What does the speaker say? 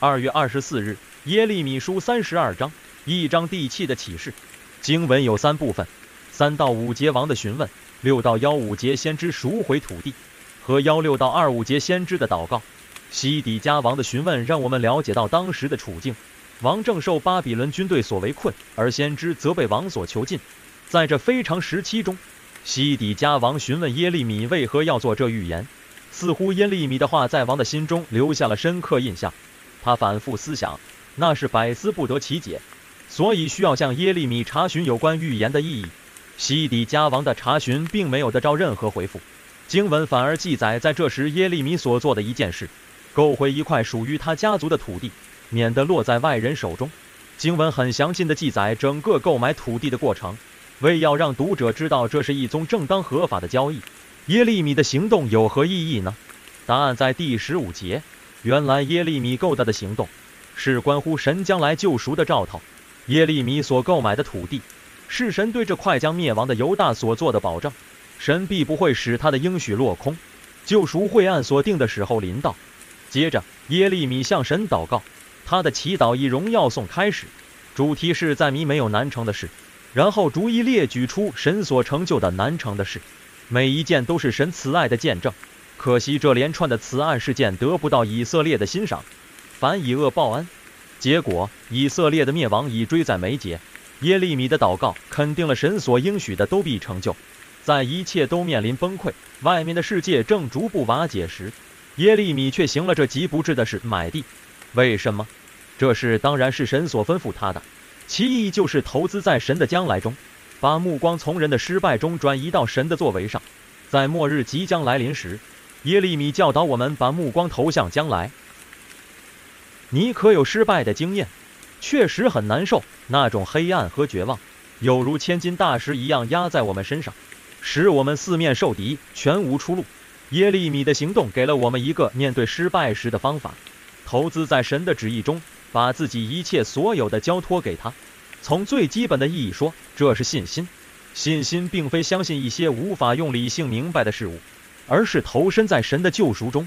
二月二十四日，耶利米书三十二章，一章地气的启示。经文有三部分：三到五节王的询问，六到幺五节先知赎回土地，和幺六到二五节先知的祷告。西底家王的询问让我们了解到当时的处境，王正受巴比伦军队所围困，而先知则被王所囚禁。在这非常时期中，西底家王询问耶利米为何要做这预言。似乎耶利米的话在王的心中留下了深刻印象，他反复思想，那是百思不得其解，所以需要向耶利米查询有关预言的意义。西底家王的查询并没有得着任何回复，经文反而记载在这时耶利米所做的一件事：购回一块属于他家族的土地，免得落在外人手中。经文很详尽地记载整个购买土地的过程，为要让读者知道这是一宗正当合法的交易。耶利米的行动有何意义呢？答案在第十五节。原来耶利米购大的行动，是关乎神将来救赎的兆头。耶利米所购买的土地，是神对这快将灭亡的犹大所做的保证。神必不会使他的应许落空，救赎会按所定的时候临到。接着，耶利米向神祷告，他的祈祷以荣耀颂开始，主题是赞美没有难成的事，然后逐一列举出神所成就的难成的事。每一件都是神慈爱的见证，可惜这连串的慈爱事件得不到以色列的欣赏，反以恶报恩，结果以色列的灭亡已追在眉睫。耶利米的祷告肯定了神所应许的都必成就，在一切都面临崩溃，外面的世界正逐步瓦解时，耶利米却行了这极不智的事，买地。为什么？这事当然是神所吩咐他的，其意就是投资在神的将来中。把目光从人的失败中转移到神的作为上，在末日即将来临时，耶利米教导我们把目光投向将来。你可有失败的经验？确实很难受，那种黑暗和绝望，犹如千斤大石一样压在我们身上，使我们四面受敌，全无出路。耶利米的行动给了我们一个面对失败时的方法：投资在神的旨意中，把自己一切所有的交托给他。从最基本的意义说，这是信心。信心并非相信一些无法用理性明白的事物，而是投身在神的救赎中。